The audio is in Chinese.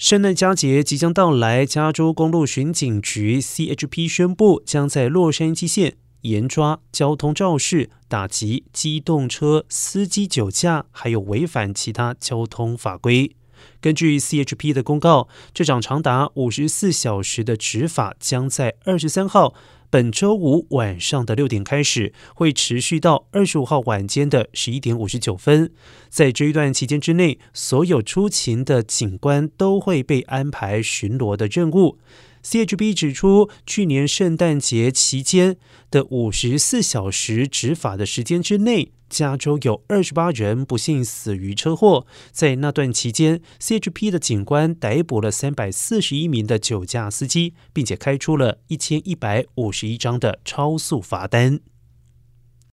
圣诞佳节即将到来，加州公路巡警局 （CHP） 宣布，将在洛杉矶县严抓交通肇事、打击机动车司机酒驾，还有违反其他交通法规。根据 CHP 的公告，这场长达五十四小时的执法将在二十三号。本周五晚上的六点开始，会持续到二十五号晚间的十一点五十九分。在这一段期间之内，所有出勤的警官都会被安排巡逻的任务。CHP 指出，去年圣诞节期间的五十四小时执法的时间之内，加州有二十八人不幸死于车祸。在那段期间，CHP 的警官逮捕了三百四十一名的酒驾司机，并且开出了一千一百五十一张的超速罚单。